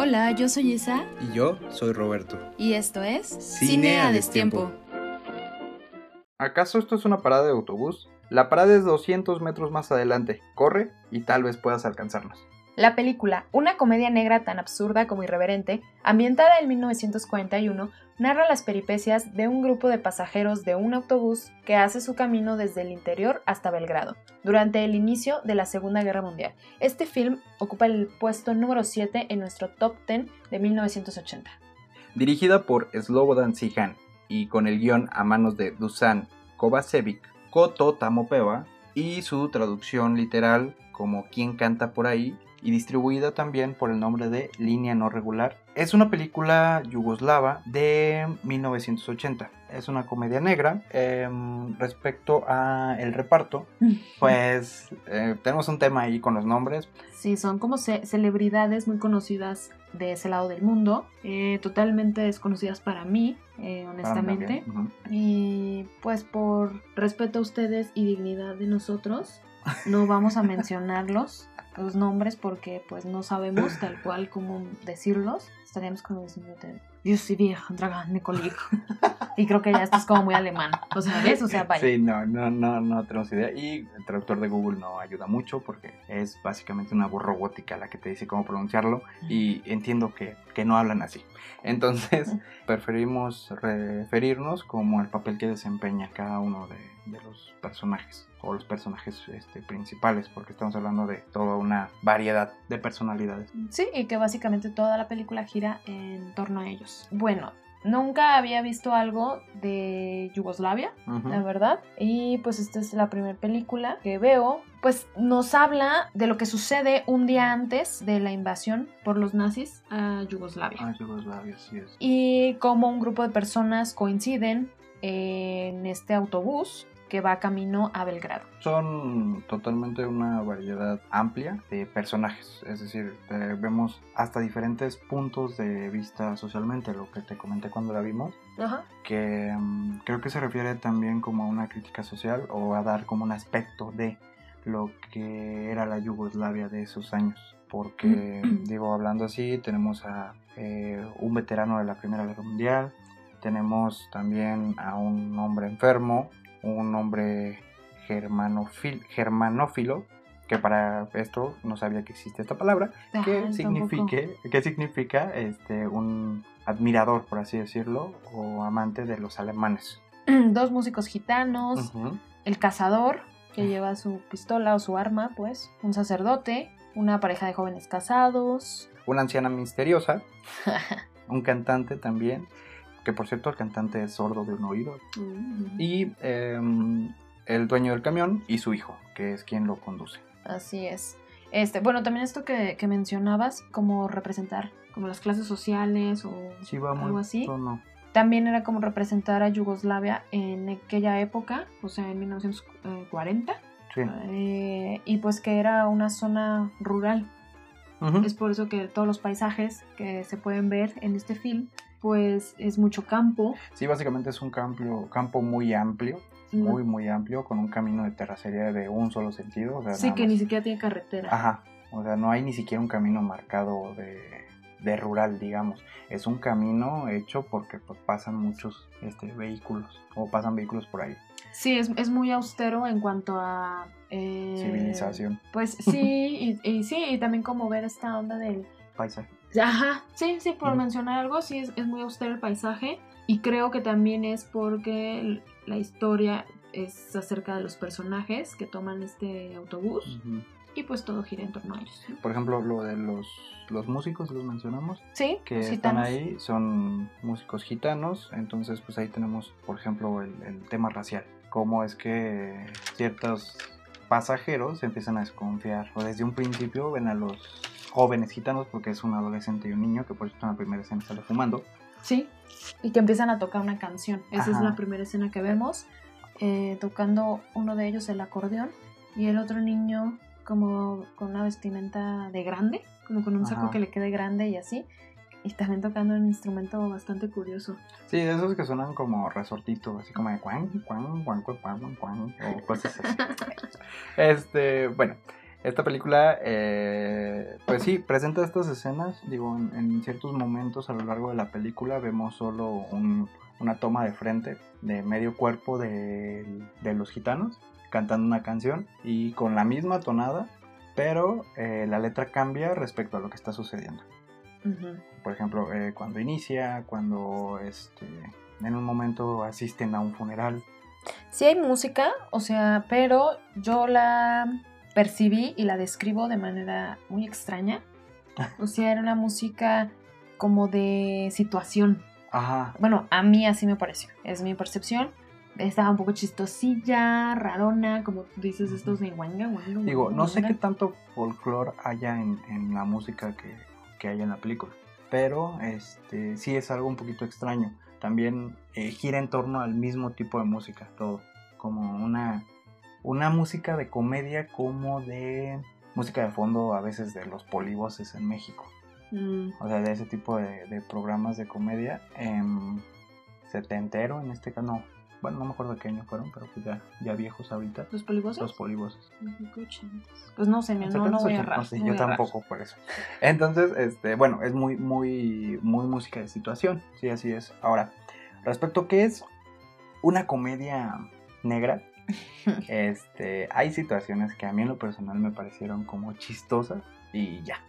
Hola, yo soy Isa. Y yo soy Roberto. Y esto es Cine a Destiempo. ¿Acaso esto es una parada de autobús? La parada es 200 metros más adelante. Corre y tal vez puedas alcanzarnos. La película, una comedia negra tan absurda como irreverente, ambientada en 1941, narra las peripecias de un grupo de pasajeros de un autobús que hace su camino desde el interior hasta Belgrado, durante el inicio de la Segunda Guerra Mundial. Este film ocupa el puesto número 7 en nuestro top 10 de 1980. Dirigida por Slobodan Sihan y con el guion a manos de Dusan Kovacevic, Koto Tamopeva y su traducción literal como Quien canta por ahí y distribuida también por el nombre de Línea No Regular. Es una película yugoslava de 1980. Es una comedia negra. Em, respecto a el reparto, pues eh, tenemos un tema ahí con los nombres. Sí, son como celebridades muy conocidas de ese lado del mundo, eh, totalmente desconocidas para mí, eh, honestamente. Y pues por respeto a ustedes y dignidad de nosotros, no vamos a mencionarlos los nombres porque pues no sabemos tal cual cómo decirlos. Estaríamos como diciendo y creo que ya esto es como muy alemán. O sea, ¿ves? O sea, vaya. Sí, no, no, no, no tenemos idea. Y el traductor de Google no ayuda mucho porque es básicamente una voz robótica la que te dice cómo pronunciarlo. Y entiendo que, que no hablan así. Entonces, preferimos referirnos como el papel que desempeña cada uno de, de los personajes o los personajes este, principales, porque estamos hablando de toda una variedad de personalidades. Sí, y que básicamente toda la película gira en torno a ellos. Bueno, Nunca había visto algo de Yugoslavia, la verdad. Y pues esta es la primera película que veo. Pues nos habla de lo que sucede un día antes de la invasión por los nazis a Yugoslavia. A Yugoslavia, sí es. Y cómo un grupo de personas coinciden en este autobús que va camino a Belgrado. Son totalmente una variedad amplia de personajes, es decir, vemos hasta diferentes puntos de vista socialmente, lo que te comenté cuando la vimos, que mm, creo que se refiere también como a una crítica social o a dar como un aspecto de lo que era la Yugoslavia de esos años. Porque, digo, hablando así, tenemos a eh, un veterano de la Primera Guerra Mundial, tenemos también a un hombre enfermo, un hombre germanófilo, que para esto no sabía que existe esta palabra, que, signifique, que significa este, un admirador, por así decirlo, o amante de los alemanes. Dos músicos gitanos, el cazador, que lleva su pistola o su arma, pues, un sacerdote, una pareja de jóvenes casados, una anciana misteriosa, un cantante también, que por cierto el cantante es sordo de un oído, mm. y em, el dueño del camión y su hijo, que es quien lo conduce. Así es. Este, bueno, también esto que, mencionabas, como representar como las clases sociales o algo así. No. También era como representar a Yugoslavia en aquella época, o sea, en 1940. Sí. Eh, y pues que era una zona rural. Es por eso que todos los paisajes que se pueden ver en este film pues es mucho campo. Sí, básicamente es un campo, campo muy amplio, muy, muy amplio, con un camino de terracería de un solo sentido. sí, que ni siquiera tiene carretera. Ajá, o sea, no hay ni siquiera un camino marcado de, de rural, digamos. Es un camino hecho porque pues, pasan muchos este, vehículos o pasan vehículos por ahí. Sí, es, es muy austero en cuanto a... Eh, Civilización. Pues sí, y, y, sí, y también como ver esta onda del... Paisaje. Ajá, sí, sí, por mencionar algo, sí, es, muy austero el paisaje y creo que también es porque la historia es acerca de los personajes que toman este autobús y pues todo gira en torno a ellos. Por ejemplo, lo de los, los músicos, los mencionamos. Sí, que están ahí, son músicos gitanos, entonces pues ahí tenemos, por ejemplo, el, el tema racial. Cómo es que ciertos pasajeros empiezan a desconfiar o desde un principio ven a los jóvenes gitanos, porque es un adolescente y un niño que por eso en la primera escena sale fumando. Sí, y que empiezan a tocar una canción. Esa es la primera escena que vemos, eh, tocando uno de ellos el acordeón y el otro niño como con una vestimenta de grande, como con un saco que le quede grande y así. Y también tocando un instrumento bastante curioso. Sí, de esos que suenan como resortito, así como de cuan, cuan, cuan, cuan, cuan, o cosas así. este, bueno, esta película, eh, pues sí, presenta estas escenas, digo, en, ciertos momentos a lo largo de la película vemos solo una toma de frente de medio cuerpo de, los gitanos cantando una canción y con la misma tonada, pero eh, la letra cambia respecto a lo que está sucediendo. Por ejemplo, eh, cuando inicia, cuando este, en un momento asisten a un funeral. Sí hay música, o sea, pero yo la percibí y la describo de manera muy extraña. O sea, era una música como de situación. Ajá. Bueno, a mí así me pareció, es mi percepción. Estaba un poco chistosilla, rarona, como dices, estos de guanga, Digo, no sé qué tanto folclore haya en, la música que, que, hay en la película, pero este sí es algo un poquito extraño. También eh, gira en torno al mismo tipo de música, todo. Como una una música de comedia como de música de fondo a veces de los polivoces en México. Mm. O sea, de ese tipo de, programas de comedia. Eh, setentero en este caso, no. Bueno, no me acuerdo de qué año fueron, pero pues ya, ya viejos ahorita. ¿Los polivoces? Los polivoces. Pues no sé, no, no voy a no sé, yo tampoco por eso. Entonces, este, bueno, es muy, muy, muy música de situación. Sí, así es. Ahora, respecto a qué es una comedia negra, este, hay situaciones que a mí en lo personal me parecieron como chistosas y ya.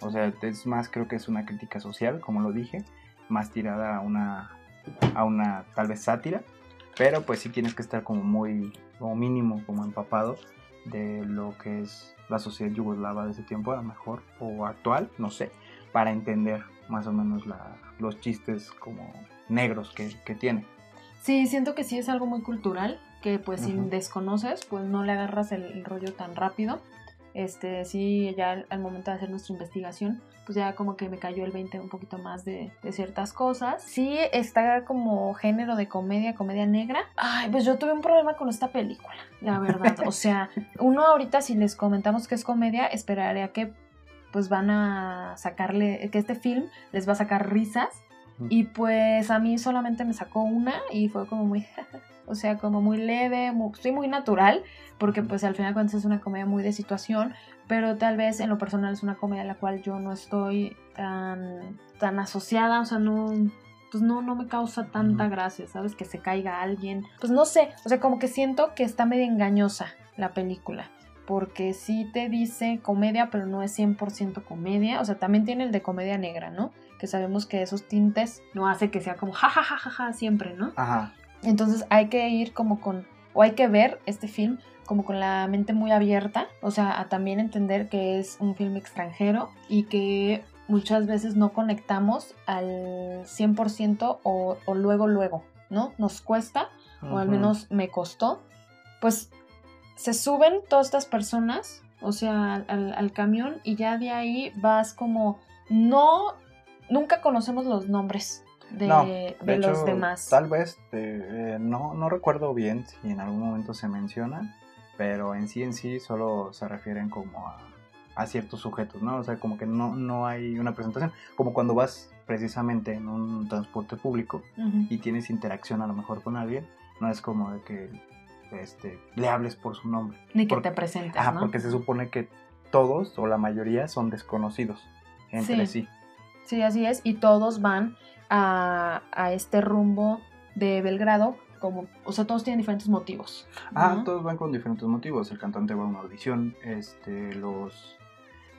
O sea, es más, creo que es una crítica social, como lo dije, más tirada a una, a una tal vez sátira, pero pues sí tienes que estar como muy, como mínimo, como empapado de lo que es la sociedad yugoslava de ese tiempo, a lo mejor, o actual, no sé, para entender más o menos los chistes como negros que, que tiene. Sí, siento que sí es algo muy cultural que pues si desconoces, pues no le agarras el, rollo tan rápido. Este, sí, ya al, momento de hacer nuestra investigación, pues ya como que me cayó el 20 un poquito más de, ciertas cosas. Sí, está como género de comedia, comedia negra. Ay, pues yo tuve un problema con esta película, la verdad. o sea, uno ahorita si les comentamos que es comedia, esperaría que pues van a sacarle, que este film les va a sacar risas. Y pues a mí solamente me sacó una y fue como muy... o sea, como muy leve, muy, muy natural, porque pues al final cuando es una comedia muy de situación, pero tal vez en lo personal es una comedia a la cual yo no estoy tan, tan asociada, o sea, no, pues no, no me causa tanta gracia, ¿sabes? Que se caiga alguien, pues no sé, o sea, como que siento que está medio engañosa la película. Porque sí te dice comedia, pero no es 100% comedia. O sea, también tiene el de comedia negra, ¿no? Que sabemos que esos tintes no hace que sea como jajajajaja siempre, ¿no? Ajá. Entonces hay que ir como con, o hay que ver este film como con la mente muy abierta, o sea, a también entender que es un film extranjero y que muchas veces no conectamos al 100% o, o luego, luego, ¿no? Nos cuesta, o al menos me costó. Pues se suben todas estas personas, o sea, al, al camión y ya de ahí vas como, no, nunca conocemos los nombres de, los demás. Tal vez, eh, no, no recuerdo bien si en algún momento se menciona, pero en sí en sí solo se refieren como a, ciertos sujetos, ¿no? O sea, como que no, no hay una presentación, como cuando vas precisamente en un transporte público y tienes interacción a lo mejor con alguien, no es como de que este, le hables por su nombre. Ni que te presentes. Ajá, porque se supone que todos o la mayoría son desconocidos entre sí. Sí, así es, y todos van a, este rumbo de Belgrado, como, o sea, todos tienen diferentes motivos. Ah, todos van con diferentes motivos. El cantante va a una audición, este, los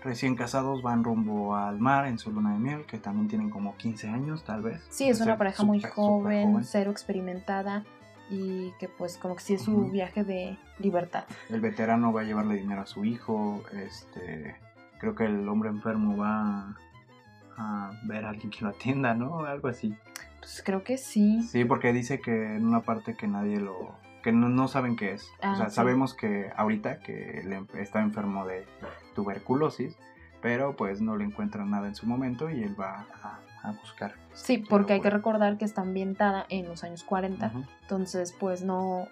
recién casados van rumbo al mar en su luna de miel, que también tienen como 15 años, tal vez. Sí, es una pareja muy joven, cero experimentada y que pues como que sí es su viaje de libertad. El veterano va a llevarle dinero a su hijo, este, creo que el hombre enfermo va a ver a alguien que lo atienda, ¿no? Algo así. Pues creo que sí. Sí, porque dice que en una parte que nadie lo... que no, saben qué es. o sea, ah, sabemos que ahorita que está enfermo de tuberculosis, pero pues no le encuentran nada en su momento y él va a, buscar. Sí, porque hay que recordar que está ambientada en los años 40, entonces pues no,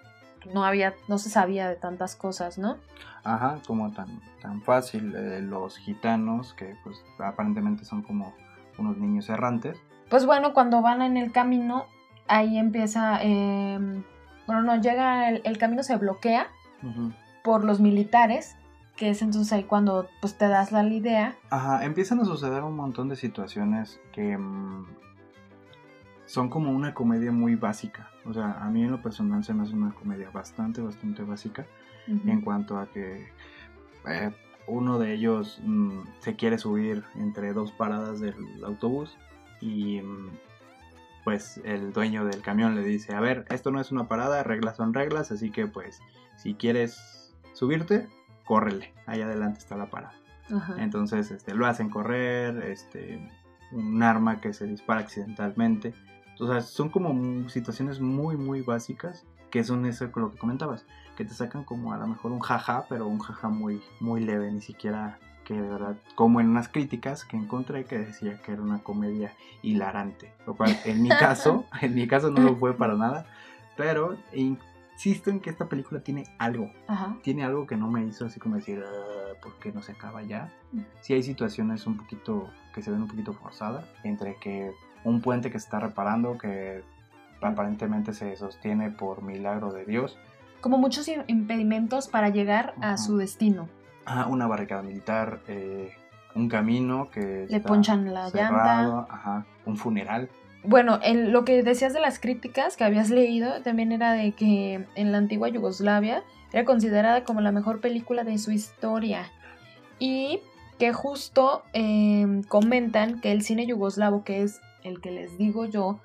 no había, no se sabía de tantas cosas, ¿no? Ajá, como tan, tan fácil. Eh, los gitanos, que pues aparentemente son como unos niños errantes. Pues bueno, cuando van en el camino, ahí empieza, em, bueno, no, llega, el, camino se bloquea por los militares que es entonces ahí cuando pues te das la idea. Ajá, empiezan a suceder un montón de situaciones que mm, son como una comedia muy básica. O sea, a mí en lo personal se me hace una comedia bastante, bastante básica en cuanto a que eh, uno de ellos mm, se quiere subir entre dos paradas del autobús y mm, pues el dueño del camión le dice, a ver, esto no es una parada, reglas son reglas, así que pues si quieres subirte, córrele, ahí adelante está la parada. Entonces este, lo hacen correr, este, un arma que se dispara accidentalmente. O sea, son como situaciones muy, muy básicas que son eso con lo que comentabas, que te sacan como a lo mejor un jaja, pero un jaja muy, muy leve, ni siquiera que de verdad, como en unas críticas que encontré que decía que era una comedia hilarante, lo cual en mi caso, en mi caso no lo fue para nada, pero insisto en que esta película tiene algo, tiene algo que no me hizo así como decir, ah, ¿por qué no se acaba ya? Mm. Sí hay situaciones un poquito, que se ven un poquito forzadas, entre que un puente que se está reparando, que aparentemente se sostiene por milagro de Dios. Como muchos impedimentos para llegar a su destino. Ah, una barricada militar, eh, un camino que... Le ponchan la llanta. Ajá, un funeral bueno, en lo que decías de las críticas que habías leído también era de que en la antigua Yugoslavia era considerada como la mejor película de su historia y que justo em, comentan que el cine yugoslavo, que es el que les digo yo,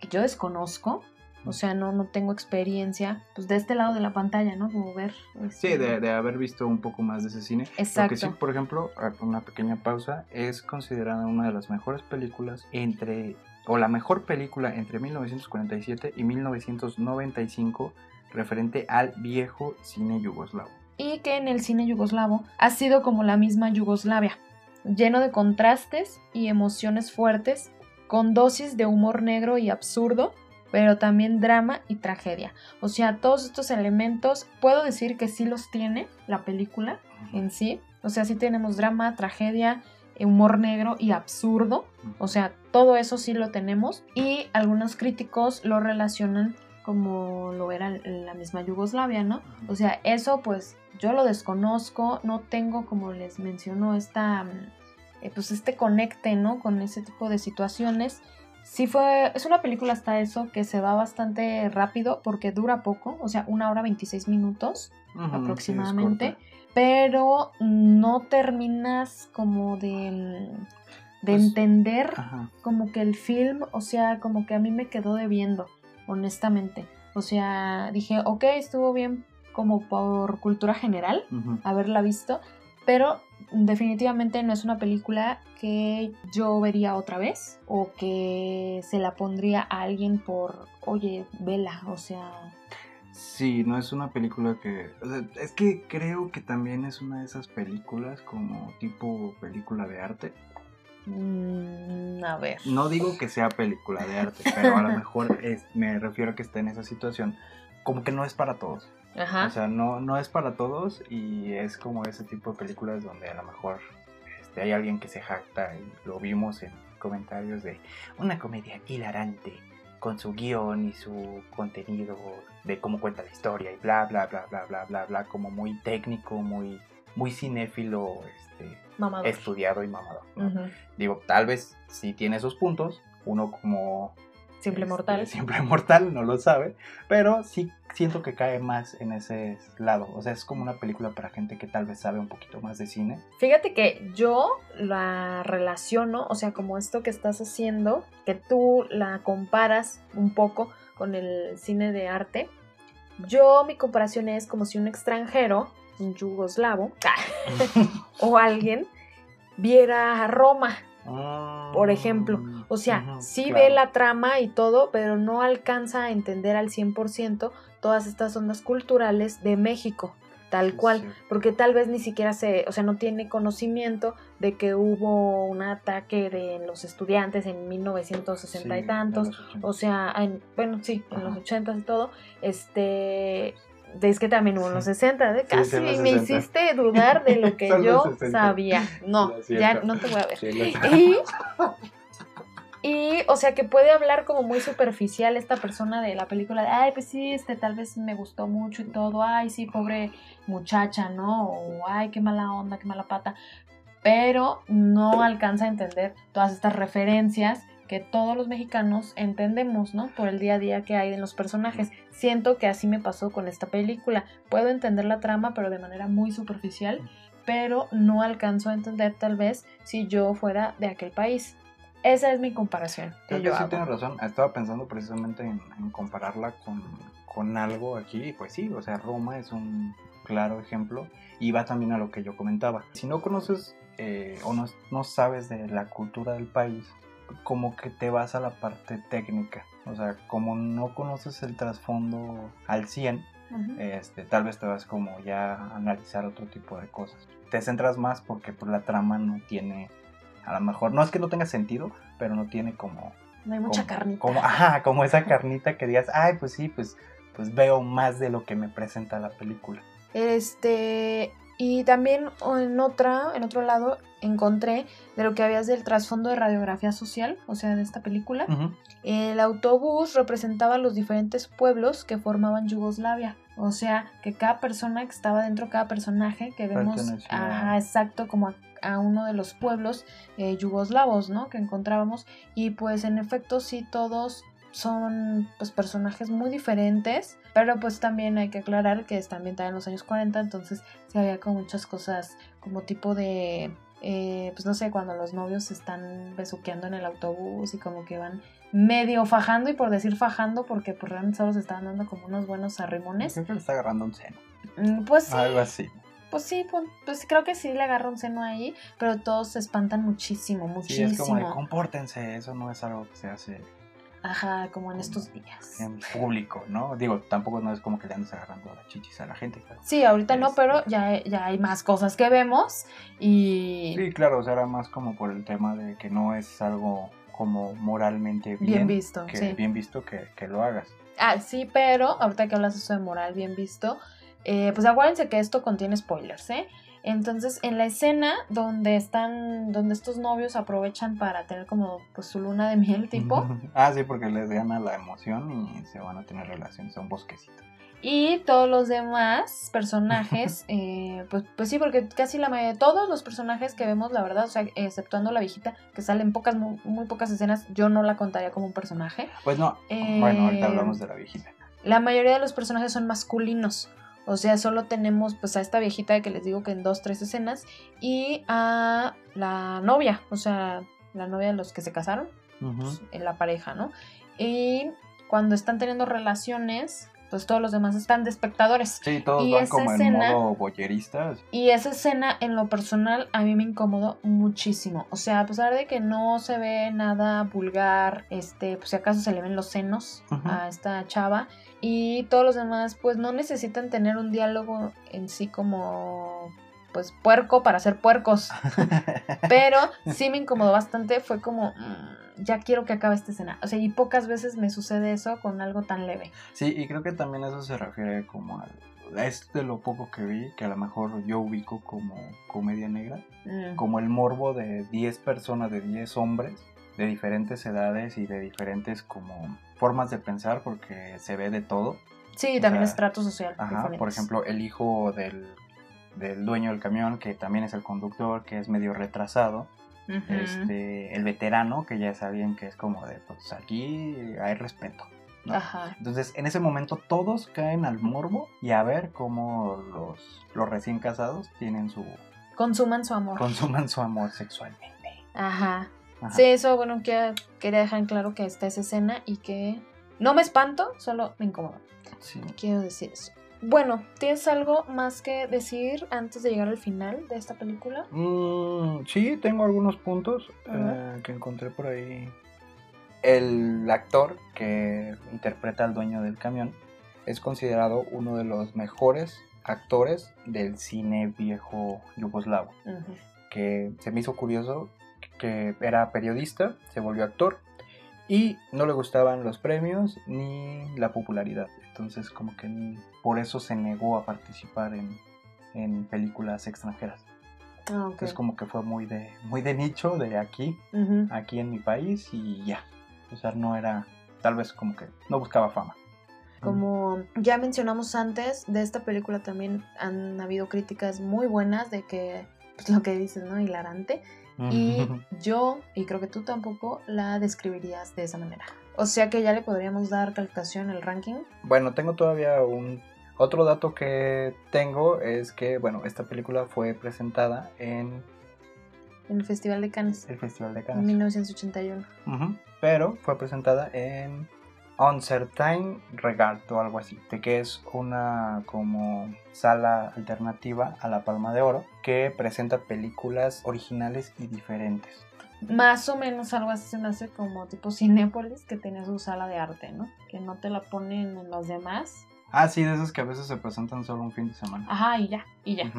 que yo desconozco, o sea, no, no tengo experiencia, pues de este lado de la pantalla, ¿no? Como ver. Sí, de, de, haber visto un poco más de ese cine. Exacto. Porque sí, por ejemplo, una pequeña pausa, es considerada una de las mejores películas entre o la mejor película entre 1947 y 1995 referente al viejo cine yugoslavo. Y que en el cine yugoslavo ha sido como la misma Yugoslavia, lleno de contrastes y emociones fuertes, con dosis de humor negro y absurdo, pero también drama y tragedia. O sea, todos estos elementos puedo decir que sí los tiene la película en sí. O sea, sí tenemos drama, tragedia, humor negro y absurdo. O sea, todo eso sí lo tenemos. Y algunos críticos lo relacionan como lo era la misma Yugoslavia, ¿no? O sea, eso pues yo lo desconozco, no tengo, como les menciono, esta, eh, pues este conecte, ¿no? Con ese tipo de situaciones. Sí fue, es una película hasta eso que se va bastante rápido porque dura poco, o sea, una hora 26 minutos aproximadamente pero no terminas como de, de pues, entender como que el film, o sea, como que a mí me quedó debiendo, honestamente. O sea, dije, ok, estuvo bien como por cultura general haberla visto, pero definitivamente no es una película que yo vería otra vez o que se la pondría a alguien por, oye, vela, o sea, Sí, no es una película que... es que creo que también es una de esas películas como tipo película de arte. Mm, a ver. No digo que sea película de arte, pero a lo mejor es, me refiero a que esté en esa situación. Como que no es para todos. Ajá. O sea, no, no es para todos y es como ese tipo de películas donde a lo mejor este, hay alguien que se jacta y lo vimos en comentarios de una comedia hilarante con su guion y su contenido de cómo cuenta la historia y bla, bla, bla, bla, bla, bla, bla, como muy técnico, muy, muy cinéfilo, este, estudiado y mamador. Digo, tal vez si tiene esos puntos, uno como Simple este, mortal. Simple mortal, no lo sabe, pero sí siento que cae más en ese lado. O sea, es como una película para gente que tal vez sabe un poquito más de cine. Fíjate que yo la relaciono, o sea, como esto que estás haciendo, que tú la comparas un poco con el cine de arte. Yo, mi comparación es como si un extranjero, un yugoslavo, o alguien, viera a Roma por ejemplo. Ah, o sea, sí ve la trama y todo, pero no alcanza a entender al 100% todas estas ondas culturales de México, tal cual, porque tal vez ni siquiera se, o sea, no tiene conocimiento de que hubo un ataque de los estudiantes en 1960 y tantos, o sea, bueno, sí, en los 80 y todo, este, es que también hubo en los 60, casi me hiciste dudar de lo que yo sabía. No, ya no te voy a ver. y, Y, o sea, que puede hablar como muy superficial esta persona de la película de, ay, pues sí, este tal vez me gustó mucho y todo, ay, sí, pobre muchacha, ¿no? O, ay, qué mala onda, qué mala pata. Pero no alcanza a entender todas estas referencias que todos los mexicanos entendemos, ¿no? Por el día a día que hay en los personajes. Siento que así me pasó con esta película. Puedo entender la trama, pero de manera muy superficial, pero no alcanzo a entender tal vez si yo fuera de aquel país. Esa es mi comparación. Creo que sí tienes razón. Estaba pensando precisamente en, compararla con, con, algo aquí. Pues sí, o sea, Roma es un claro ejemplo. Y va también a lo que yo comentaba. Si no conoces eh, o no, no sabes de la cultura del país, como que te vas a la parte técnica. O sea, como no conoces el trasfondo al 100, este, tal vez te vas como ya a analizar otro tipo de cosas. Te centras más porque pues, la trama no tiene a lo mejor, no es que no tenga sentido, pero no tiene como... No hay mucha carnita. Como, ajá, como esa carnita que digas, ay, pues sí, pues, pues veo más de lo que me presenta la película. Este, y también en otra, en otro lado, encontré de lo que habías del trasfondo de radiografía social, o sea, de esta película. El autobús representaba los diferentes pueblos que formaban Yugoslavia. O sea, que cada persona que estaba dentro, cada personaje que vemos, ajá, exacto, como a, uno de los pueblos eh, yugoslavos, ¿no? Que encontrábamos. Y pues en efecto sí todos son pues personajes muy diferentes, pero pues también hay que aclarar que está ambientada en los años 40, entonces sí había como muchas cosas como tipo de eh, pues no sé, cuando los novios se están besuqueando en el autobús y como que van medio fajando y por decir fajando porque pues realmente solo se estaban dando como unos buenos arrimones. Siempre le está agarrando un seno. Mm, pues sí. Algo así. Pues sí, pues, pues, creo que sí le agarra un seno ahí, pero todos se espantan muchísimo, muchísimo. Sí, es como de compórtense, eso no es algo que se hace Ajá, como en estos días. En público, ¿no? Digo, tampoco no es como que le andes agarrando la chichis a la gente. sí, ahorita no, pero este ya, ya hay más cosas que vemos y... Sí, claro, o sea, era más como por el tema de que no es algo como moralmente bien, visto, que, bien visto que, que, lo hagas. Ah, sí, pero ahorita que hablas eso de moral bien visto, eh, pues acuérdense que esto contiene spoilers, ¿eh? Entonces, en la escena donde están, donde estos novios aprovechan para tener como pues su luna de miel tipo. ah, sí, porque les gana la emoción y se van a tener relaciones a un bosquecito. Y todos los demás personajes, eh, pues, pues sí, porque casi la mayoría de todos los personajes que vemos, la verdad, o sea, exceptuando la viejita, que sale en pocas, muy, pocas escenas, yo no la contaría como un personaje. Pues no, bueno, ahorita eh, hablamos de la viejita. La mayoría de los personajes son masculinos. O sea, solo tenemos pues a esta viejita que les digo que en dos, tres escenas y a la novia, o sea, la novia de los que se casaron, pues, en la pareja, ¿no? Y cuando están teniendo relaciones, pues todos los demás están de espectadores. Sí, todos van como en modo boyeristas. Y esa escena, en lo personal, a mí me incomodó muchísimo. O sea, a pesar de que no se ve nada vulgar, este, pues si acaso se le ven los senos a esta chava, y todos los demás pues no necesitan tener un diálogo en sí como pues puerco para ser puercos. Pero sí me incomodó bastante, fue como mm, ya quiero que acabe esta escena. O sea, y pocas veces me sucede eso con algo tan leve. Sí, y creo que también eso se refiere como al es de lo poco que vi, que a lo mejor yo ubico como comedia negra, mm. como el morbo de 10 personas, de 10 hombres, de diferentes edades y de diferentes como formas de pensar porque se ve de todo. Sí, también estrato social. Ajá, por ejemplo, el hijo del, dueño del camión, que también es el conductor, que es medio retrasado. este, el veterano, que ya sabían que es como de, pues aquí hay respeto. Ajá. Entonces, en ese momento todos caen al morbo y a ver cómo los, los recién casados tienen su... Consuman su amor. Consuman su amor sexualmente. Ajá. Sí, eso, bueno, que, quería dejar en claro que está esa escena y que no me espanto, solo me incomoda. Sí. Quiero decir eso. Bueno, ¿tienes algo más que decir antes de llegar al final de esta película? Mm, sí, tengo algunos puntos eh, que encontré por ahí. El actor que interpreta al dueño del camión es considerado uno de los mejores actores del cine viejo yugoslavo. Que se me hizo curioso que era periodista, se volvió actor y no le gustaban los premios ni la popularidad. Entonces como que por eso se negó a participar en, películas extranjeras. Ah, Es como que fue muy de, muy de nicho de aquí, aquí en mi país y ya. O sea, no era, tal vez como que no buscaba fama. Como ya mencionamos antes, de esta película también han habido críticas muy buenas de que, pues lo que dices, ¿no? Hilarante. Y yo, y creo que tú tampoco, la describirías de esa manera. O sea que ya le podríamos dar calificación el ranking. Bueno, tengo todavía un... Otro dato que tengo es que, bueno, esta película fue presentada en... En el Festival de Cannes. El Festival de Cannes. En 1981. Pero fue presentada en Uncertain Regard o algo así, de que es una como sala alternativa a la Palma de Oro que presenta películas originales y diferentes. Más o menos algo así se me hace como tipo Cinépolis que tiene su sala de arte, ¿no? Que no te la ponen en los demás. Ah, sí, de esas que a veces se presentan solo un fin de semana. Ajá, y ya, y ya.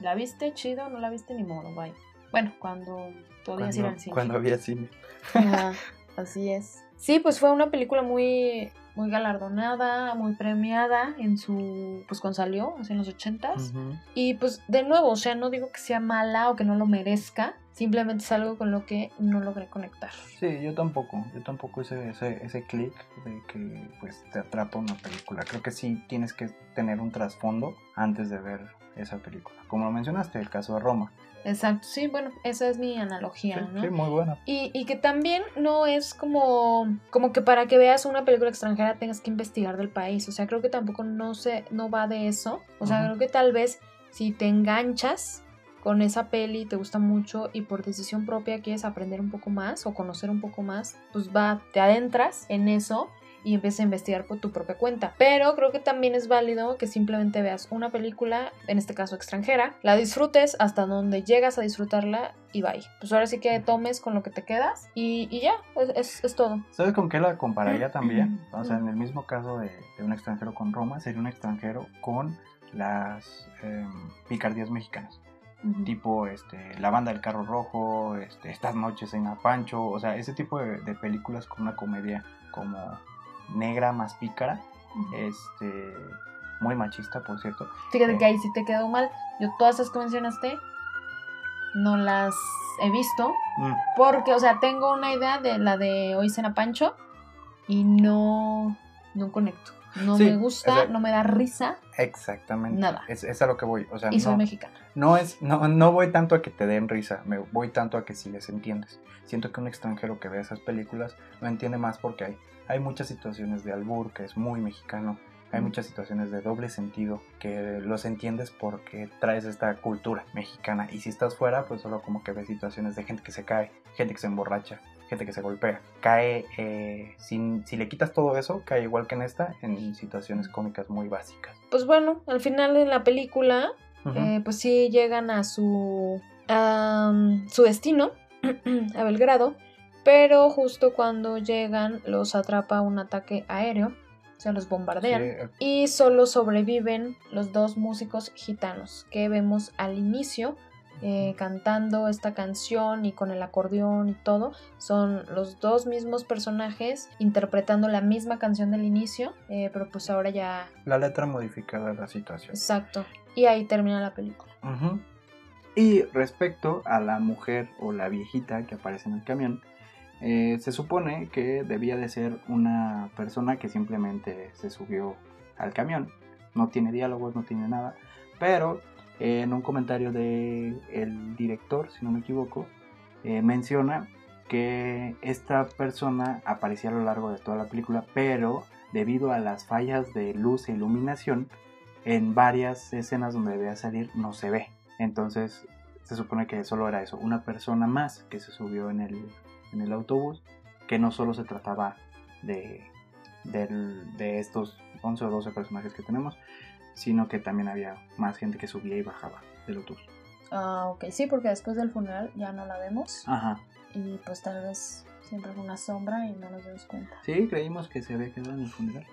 ¿La viste? Chido, no la viste ni modo, bye. Bueno, cuando podías ir al cine. Cuando había cine. Ajá, así es. Sí, pues fue una película muy, muy galardonada, muy premiada en su, pues cuando salió, hace en los ochentas. Y pues de nuevo, o sea, no digo que sea mala o que no lo merezca, simplemente es algo con lo que no logré conectar. Sí, yo tampoco, yo tampoco hice ese, ese clic de que pues te atrapa una película. Creo que sí tienes que tener un trasfondo antes de ver esa película. Como lo mencionaste, el caso de Roma. Exacto, sí, bueno, esa es mi analogía, ¿no? Sí, muy buena. Y, y, que también no es como, como que para que veas una película extranjera tengas que investigar del país, o sea, creo que tampoco no, se, no va de eso, o sea, creo que tal vez si te enganchas con esa peli, te gusta mucho y por decisión propia quieres aprender un poco más o conocer un poco más, pues va, te adentras en eso y empiezas a investigar por tu propia cuenta. Pero creo que también es válido que simplemente veas una película, en este caso extranjera, la disfrutes hasta donde llegas a disfrutarla y bye. Pues ahora sí que tomes con lo que te quedas y, ya, es, es, todo. ¿Sabes con qué la compararía también? O sea, en el mismo caso de, un extranjero con Roma, sería un extranjero con las em, picardías mexicanas. Tipo este, La banda del carro rojo, este, Estas noches en Apancho, o sea, ese tipo de, de películas con una comedia como negra más pícara. Este. Muy machista, por cierto. Fíjate que eh, ahí sí te quedó mal. Yo todas esas que mencionaste no las he visto. Mm. Porque, o sea, tengo una idea de la de Hoy Cena Pancho y no, no conecto. No me gusta, no me da risa. Exactamente. Nada. Es, a lo que voy. O sea, y soy mexicana. No, es, no, no voy tanto a que te den risa, me voy tanto a que si les entiendes. Siento que un extranjero que ve esas películas no entiende más porque hay, hay muchas situaciones de albur que es muy mexicano. Hay muchas situaciones de doble sentido que los entiendes porque traes esta cultura mexicana. Y si estás fuera, pues solo como que ves situaciones de gente que se cae, gente que se emborracha, gente que se golpea. Cae, eh, sin, si le quitas todo eso, cae igual que en esta, en situaciones cómicas muy básicas. Pues bueno, al final de la película, eh, pues sí llegan a su, a, su destino, a Belgrado, pero justo cuando llegan los atrapa un ataque aéreo, o sea, los bombardean, y solo sobreviven los dos músicos gitanos que vemos al inicio eh, cantando esta canción y con el acordeón y todo. Son los dos mismos personajes interpretando la misma canción del inicio, eh, pero pues ahora ya... La letra modificada de la situación. Exacto. Y ahí termina la película. Y respecto a la mujer o la viejita que aparece en el camión, eh, se supone que debía de ser una persona que simplemente se subió al camión. No tiene diálogos, no tiene nada. Pero en un comentario del el director, si no me equivoco, eh, menciona que esta persona aparecía a lo largo de toda la película, pero debido a las fallas de luz e iluminación, en varias escenas donde debía salir no se ve. Entonces se supone que solo era eso, una persona más que se subió en el, en el autobús, que no solo se trataba de, de estos 11 o 12 personajes que tenemos, sino que también había más gente que subía y bajaba del autobús. Ah, ok, sí, porque después del funeral ya no la vemos. Ajá. Y pues tal vez siempre fue una sombra y no nos dimos cuenta. Sí, creímos que se había quedado en el funeral.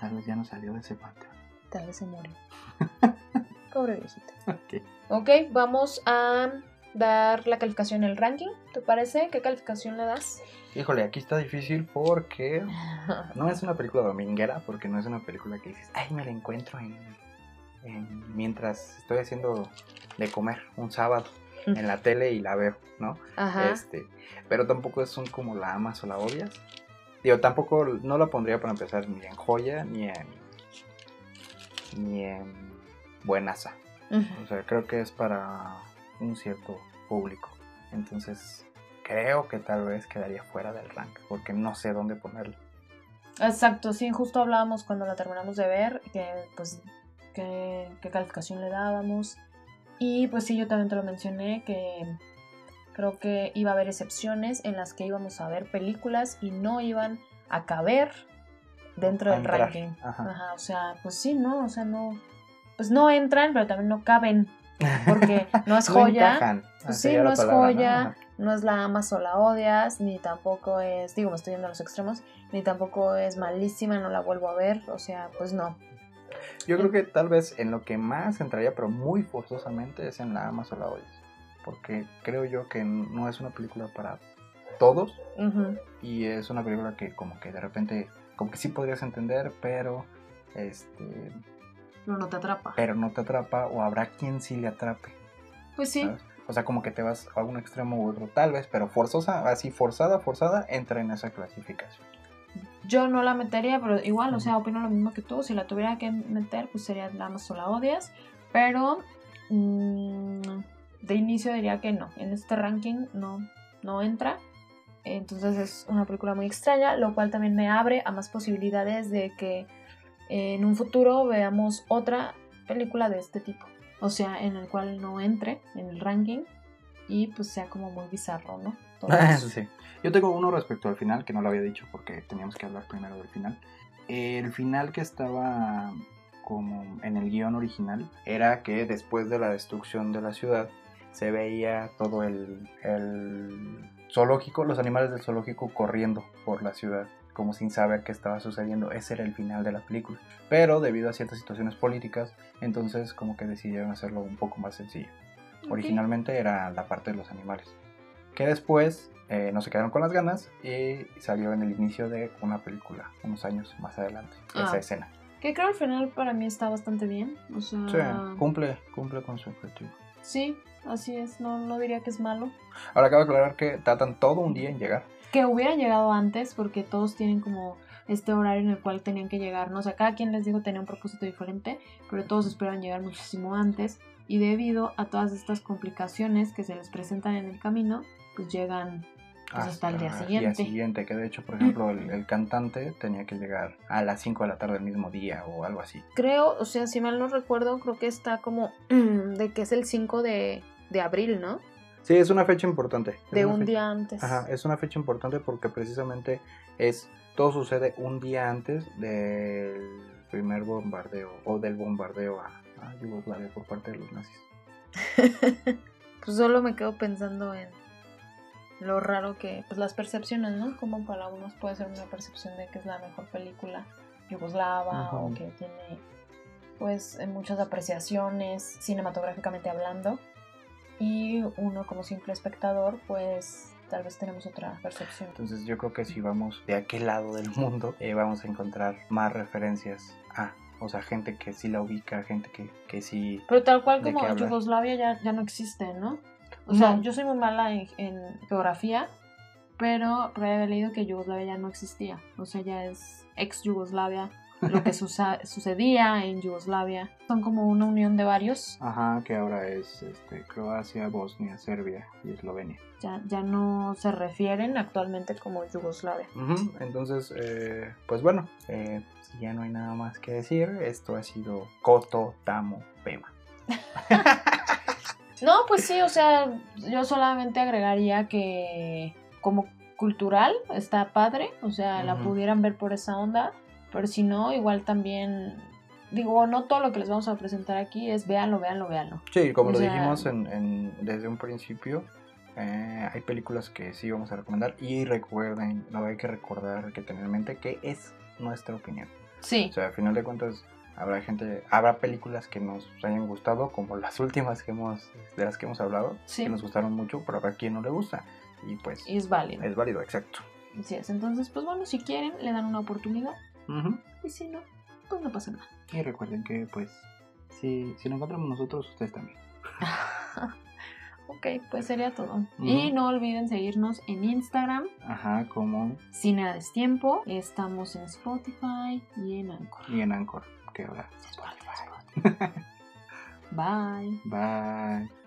Tal vez ya no salió de ese panteón. Tal vez se murió. Pobre viejita. Ok. Ok, vamos a dar la calificación en el ranking. ¿Te parece? ¿Qué calificación le das? Híjole, aquí está difícil porque no es una película dominguera, porque no es una película que dices, ay, me la encuentro en, mientras estoy haciendo de comer un sábado en la tele y la veo, ¿no? Ajá. Este, pero tampoco son como la amas o la odias. Digo, tampoco no la pondría para empezar ni en joya ni en ni en buenaza. O sea, creo que es para un cierto público. Entonces, creo que tal vez quedaría fuera del rank, porque no sé dónde ponerlo. Exacto, sí, justo hablábamos cuando la terminamos de ver, que pues qué, qué calificación le dábamos. Y pues sí, yo también te lo mencioné, que creo que iba a haber excepciones en las que íbamos a ver películas y no iban a caber dentro del ranking. Ajá. o sea, pues sí, ¿no? O sea, no, pues no entran, pero también no caben, porque no es joya. pues sí, no es joya, ¿no? es la amas o la odias, ni tampoco es, digo, me estoy yendo a los extremos, ni tampoco es malísima, no la vuelvo a ver, o sea, pues no. Yo creo que tal vez en lo que más entraría, pero muy forzosamente, es en la amas o la odias. Porque creo yo que no es una película para todos. Y es una película que como que de repente, como que sí podrías entender, pero este pero no te atrapa. Pero no te atrapa o habrá quien sí le atrape. Pues sí. O sea, como que te vas a un extremo u otro, tal vez, pero forzosa, así forzada, forzada, entra en esa clasificación. Yo no la metería, pero igual, o sea, opino lo mismo que tú. Si la tuviera que meter, pues sería la más o la odias. Pero mm, de inicio diría que no. En este ranking no, no entra. Entonces es una película muy extraña, lo cual también me abre a más posibilidades de que en un futuro veamos otra película de este tipo. O sea, en el cual no entre en el ranking y pues sea como muy bizarro, ¿no? sí. Yo tengo uno respecto al final, que no lo había dicho porque teníamos que hablar primero del final. El final que estaba como en el guion original era que después de la destrucción de la ciudad se veía todo el, el zoológico, los animales del zoológico corriendo por la ciudad como sin saber qué estaba sucediendo. Ese era el final de la película. Pero debido a ciertas situaciones políticas, entonces como que decidieron hacerlo un poco más sencillo. Originalmente era la parte de los animales. Que después eh, no se quedaron con las ganas y salió en el inicio de una película, unos años más adelante, esa ah. escena. Que creo al final para mí está bastante bien. O sea... cumple, cumple con su objetivo. Sí, así es, no, no diría que es malo. Ahora acabo de aclarar que tratan todo un día en llegar que hubieran llegado antes, porque todos tienen como este horario en el cual tenían que llegar, ¿no? O sea, cada quien les digo tenía un propósito diferente, pero todos esperaban llegar muchísimo antes y debido a todas estas complicaciones que se les presentan en el camino, pues llegan pues, hasta, el día siguiente. El día siguiente, que de hecho, por ejemplo, el, cantante tenía que llegar a las 5 de la tarde del mismo día o algo así. Creo, o sea, si mal no recuerdo, creo que está como de que es el 5 de, de abril, ¿no? Sí, es una fecha importante. De un día antes. Ajá, es una fecha importante porque precisamente es todo sucede un día antes del primer bombardeo o del bombardeo a, Yugoslavia por parte de los nazis. pues solo me quedo pensando en lo raro que, pues las percepciones, ¿no? Como para unos puede ser una percepción de que es la mejor película yugoslava o que tiene pues muchas apreciaciones cinematográficamente hablando y uno como simple espectador pues tal vez tenemos otra percepción. Entonces yo creo que si vamos de aquel lado del mundo eh, vamos a encontrar más referencias a... O sea, gente que sí la ubica, gente que, que sí... Pero tal cual como Yugoslavia ya, ya no existe, ¿no? O sea, yo soy muy mala en, geografía, pero, pero he leído que Yugoslavia ya no existía. O sea, ya es ex Yugoslavia lo que sucedía en Yugoslavia. Son como una unión de varios. Ajá, que ahora es este, Croacia, Bosnia, Serbia y Eslovenia. Ya, ya no se refieren actualmente como Yugoslavia. Entonces, eh, pues bueno, eh, ya no hay nada más que decir, esto ha sido Coto, Tamo, Pema. no, pues sí, o sea, yo solamente agregaría que como cultural está padre, o sea, la pudieran ver por esa onda pero si no, igual también, digo, no todo lo que les vamos a presentar aquí es véanlo, véanlo, véanlo. Sí, como lo dijimos en, desde un principio, eh, hay películas que sí vamos a recomendar y recuerden, no hay que recordar, que tener en mente que es nuestra opinión. Sí. O sea, al final de cuentas, habrá gente, habrá películas que nos hayan gustado, como las últimas que hemos, de las que hemos hablado, que nos gustaron mucho, pero habrá quien no le gusta. Y pues... es válido. Es válido, exacto. Así es, entonces, pues bueno, si quieren, le dan una oportunidad y si no, pues no pasa nada. Y recuerden que, pues, si, si lo encontramos nosotros, ustedes también. ok, pues sería todo. Y no olviden seguirnos en Instagram. Ajá, como... Sin nada Destiempo. Estamos en Spotify y en Anchor. Y en Anchor, que ahora Spotify. Bye. Bye.